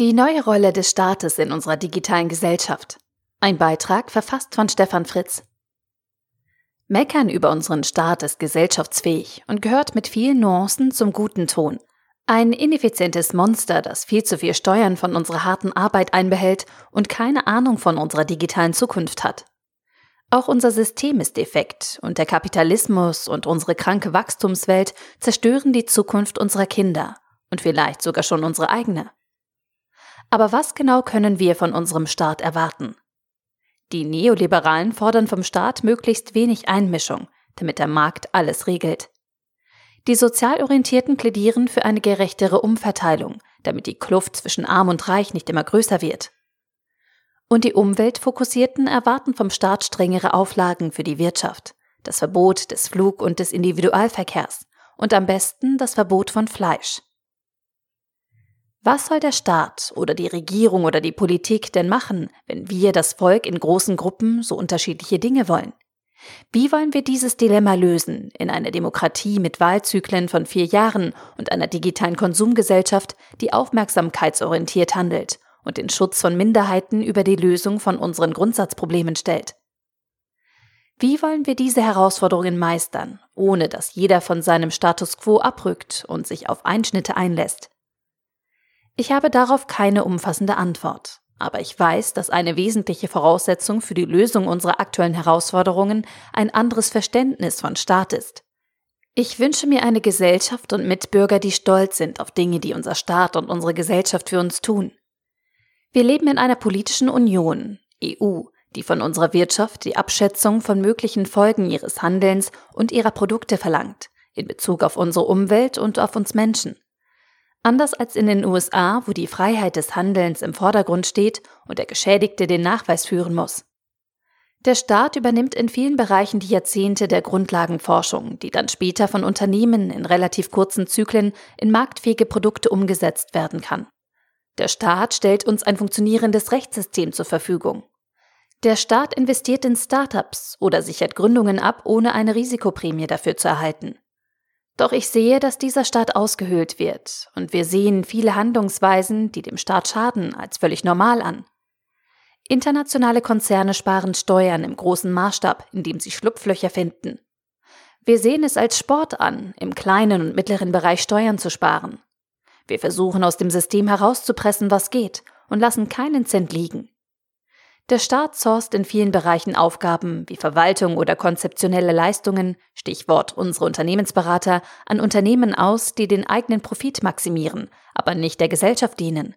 Die neue Rolle des Staates in unserer digitalen Gesellschaft. Ein Beitrag verfasst von Stefan Fritz. Meckern über unseren Staat ist gesellschaftsfähig und gehört mit vielen Nuancen zum guten Ton. Ein ineffizientes Monster, das viel zu viel Steuern von unserer harten Arbeit einbehält und keine Ahnung von unserer digitalen Zukunft hat. Auch unser System ist defekt und der Kapitalismus und unsere kranke Wachstumswelt zerstören die Zukunft unserer Kinder und vielleicht sogar schon unsere eigene. Aber was genau können wir von unserem Staat erwarten? Die Neoliberalen fordern vom Staat möglichst wenig Einmischung, damit der Markt alles regelt. Die Sozialorientierten plädieren für eine gerechtere Umverteilung, damit die Kluft zwischen Arm und Reich nicht immer größer wird. Und die Umweltfokussierten erwarten vom Staat strengere Auflagen für die Wirtschaft, das Verbot des Flug- und des Individualverkehrs und am besten das Verbot von Fleisch. Was soll der Staat oder die Regierung oder die Politik denn machen, wenn wir, das Volk, in großen Gruppen so unterschiedliche Dinge wollen? Wie wollen wir dieses Dilemma lösen in einer Demokratie mit Wahlzyklen von vier Jahren und einer digitalen Konsumgesellschaft, die aufmerksamkeitsorientiert handelt und den Schutz von Minderheiten über die Lösung von unseren Grundsatzproblemen stellt? Wie wollen wir diese Herausforderungen meistern, ohne dass jeder von seinem Status quo abrückt und sich auf Einschnitte einlässt? Ich habe darauf keine umfassende Antwort, aber ich weiß, dass eine wesentliche Voraussetzung für die Lösung unserer aktuellen Herausforderungen ein anderes Verständnis von Staat ist. Ich wünsche mir eine Gesellschaft und Mitbürger, die stolz sind auf Dinge, die unser Staat und unsere Gesellschaft für uns tun. Wir leben in einer politischen Union, EU, die von unserer Wirtschaft die Abschätzung von möglichen Folgen ihres Handelns und ihrer Produkte verlangt, in Bezug auf unsere Umwelt und auf uns Menschen. Anders als in den USA, wo die Freiheit des Handelns im Vordergrund steht und der Geschädigte den Nachweis führen muss. Der Staat übernimmt in vielen Bereichen die Jahrzehnte der Grundlagenforschung, die dann später von Unternehmen in relativ kurzen Zyklen in marktfähige Produkte umgesetzt werden kann. Der Staat stellt uns ein funktionierendes Rechtssystem zur Verfügung. Der Staat investiert in Startups oder sichert Gründungen ab, ohne eine Risikoprämie dafür zu erhalten. Doch ich sehe, dass dieser Staat ausgehöhlt wird, und wir sehen viele Handlungsweisen, die dem Staat schaden, als völlig normal an. Internationale Konzerne sparen Steuern im großen Maßstab, indem sie Schlupflöcher finden. Wir sehen es als Sport an, im kleinen und mittleren Bereich Steuern zu sparen. Wir versuchen aus dem System herauszupressen, was geht, und lassen keinen Cent liegen. Der Staat sourced in vielen Bereichen Aufgaben wie Verwaltung oder konzeptionelle Leistungen, Stichwort unsere Unternehmensberater, an Unternehmen aus, die den eigenen Profit maximieren, aber nicht der Gesellschaft dienen.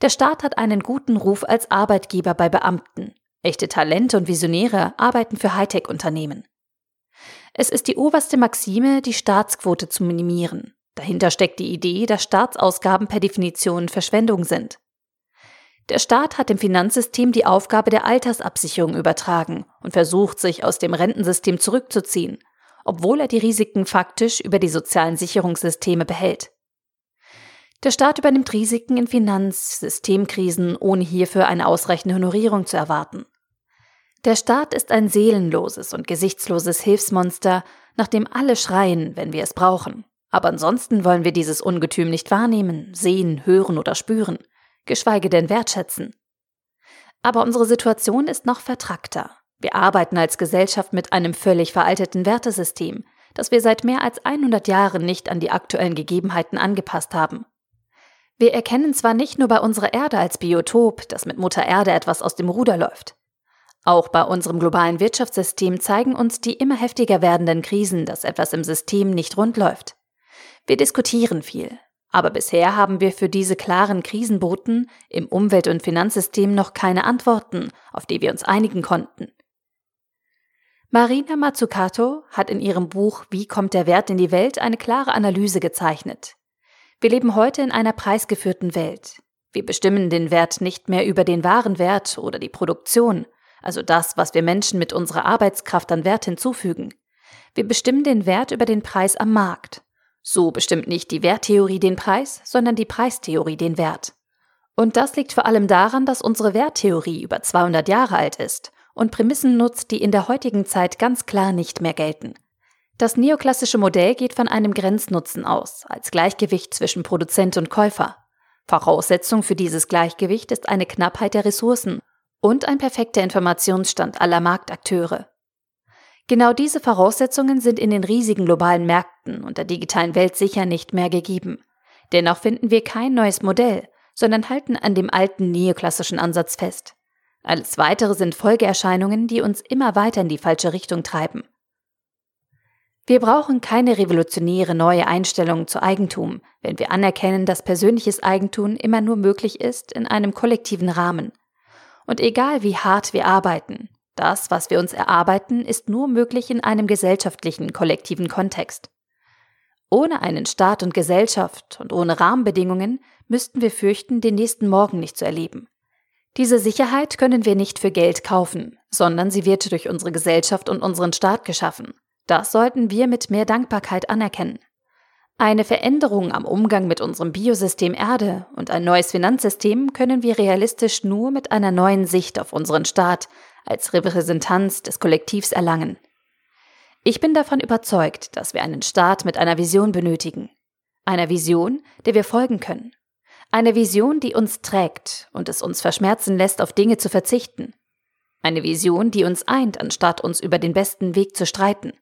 Der Staat hat einen guten Ruf als Arbeitgeber bei Beamten. Echte Talente und Visionäre arbeiten für Hightech-Unternehmen. Es ist die oberste Maxime, die Staatsquote zu minimieren. Dahinter steckt die Idee, dass Staatsausgaben per Definition Verschwendung sind. Der Staat hat dem Finanzsystem die Aufgabe der Altersabsicherung übertragen und versucht, sich aus dem Rentensystem zurückzuziehen, obwohl er die Risiken faktisch über die sozialen Sicherungssysteme behält. Der Staat übernimmt Risiken in Finanzsystemkrisen, ohne hierfür eine ausreichende Honorierung zu erwarten. Der Staat ist ein seelenloses und gesichtsloses Hilfsmonster, nach dem alle schreien, wenn wir es brauchen. Aber ansonsten wollen wir dieses Ungetüm nicht wahrnehmen, sehen, hören oder spüren geschweige denn wertschätzen. Aber unsere Situation ist noch vertrackter. Wir arbeiten als Gesellschaft mit einem völlig veralteten Wertesystem, das wir seit mehr als 100 Jahren nicht an die aktuellen Gegebenheiten angepasst haben. Wir erkennen zwar nicht nur bei unserer Erde als Biotop, dass mit Mutter Erde etwas aus dem Ruder läuft. Auch bei unserem globalen Wirtschaftssystem zeigen uns die immer heftiger werdenden Krisen, dass etwas im System nicht rund läuft. Wir diskutieren viel, aber bisher haben wir für diese klaren Krisenboten im Umwelt- und Finanzsystem noch keine Antworten, auf die wir uns einigen konnten. Marina Mazzucato hat in ihrem Buch Wie kommt der Wert in die Welt eine klare Analyse gezeichnet. Wir leben heute in einer preisgeführten Welt. Wir bestimmen den Wert nicht mehr über den wahren Wert oder die Produktion, also das, was wir Menschen mit unserer Arbeitskraft an Wert hinzufügen. Wir bestimmen den Wert über den Preis am Markt. So bestimmt nicht die Werttheorie den Preis, sondern die Preistheorie den Wert. Und das liegt vor allem daran, dass unsere Werttheorie über 200 Jahre alt ist und Prämissen nutzt, die in der heutigen Zeit ganz klar nicht mehr gelten. Das neoklassische Modell geht von einem Grenznutzen aus, als Gleichgewicht zwischen Produzent und Käufer. Voraussetzung für dieses Gleichgewicht ist eine Knappheit der Ressourcen und ein perfekter Informationsstand aller Marktakteure. Genau diese Voraussetzungen sind in den riesigen globalen Märkten und der digitalen Welt sicher nicht mehr gegeben. Dennoch finden wir kein neues Modell, sondern halten an dem alten neoklassischen Ansatz fest. Alles weitere sind Folgeerscheinungen, die uns immer weiter in die falsche Richtung treiben. Wir brauchen keine revolutionäre neue Einstellung zu Eigentum, wenn wir anerkennen, dass persönliches Eigentum immer nur möglich ist in einem kollektiven Rahmen. Und egal wie hart wir arbeiten, das, was wir uns erarbeiten, ist nur möglich in einem gesellschaftlichen, kollektiven Kontext. Ohne einen Staat und Gesellschaft und ohne Rahmenbedingungen müssten wir fürchten, den nächsten Morgen nicht zu erleben. Diese Sicherheit können wir nicht für Geld kaufen, sondern sie wird durch unsere Gesellschaft und unseren Staat geschaffen. Das sollten wir mit mehr Dankbarkeit anerkennen. Eine Veränderung am Umgang mit unserem Biosystem Erde und ein neues Finanzsystem können wir realistisch nur mit einer neuen Sicht auf unseren Staat als Repräsentanz des Kollektivs erlangen. Ich bin davon überzeugt, dass wir einen Staat mit einer Vision benötigen. Einer Vision, der wir folgen können. Eine Vision, die uns trägt und es uns verschmerzen lässt, auf Dinge zu verzichten. Eine Vision, die uns eint, anstatt uns über den besten Weg zu streiten.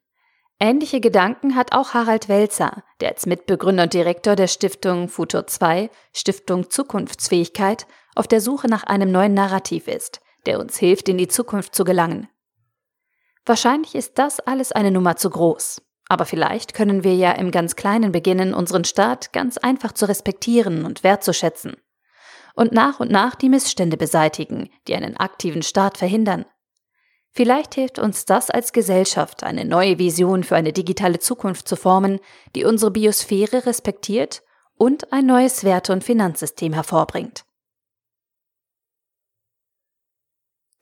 Ähnliche Gedanken hat auch Harald Welzer, der als Mitbegründer und Direktor der Stiftung Futur 2, Stiftung Zukunftsfähigkeit, auf der Suche nach einem neuen Narrativ ist, der uns hilft, in die Zukunft zu gelangen. Wahrscheinlich ist das alles eine Nummer zu groß. Aber vielleicht können wir ja im ganz Kleinen beginnen, unseren Staat ganz einfach zu respektieren und wertzuschätzen. Und nach und nach die Missstände beseitigen, die einen aktiven Staat verhindern. Vielleicht hilft uns das als Gesellschaft, eine neue Vision für eine digitale Zukunft zu formen, die unsere Biosphäre respektiert und ein neues Werte- und Finanzsystem hervorbringt.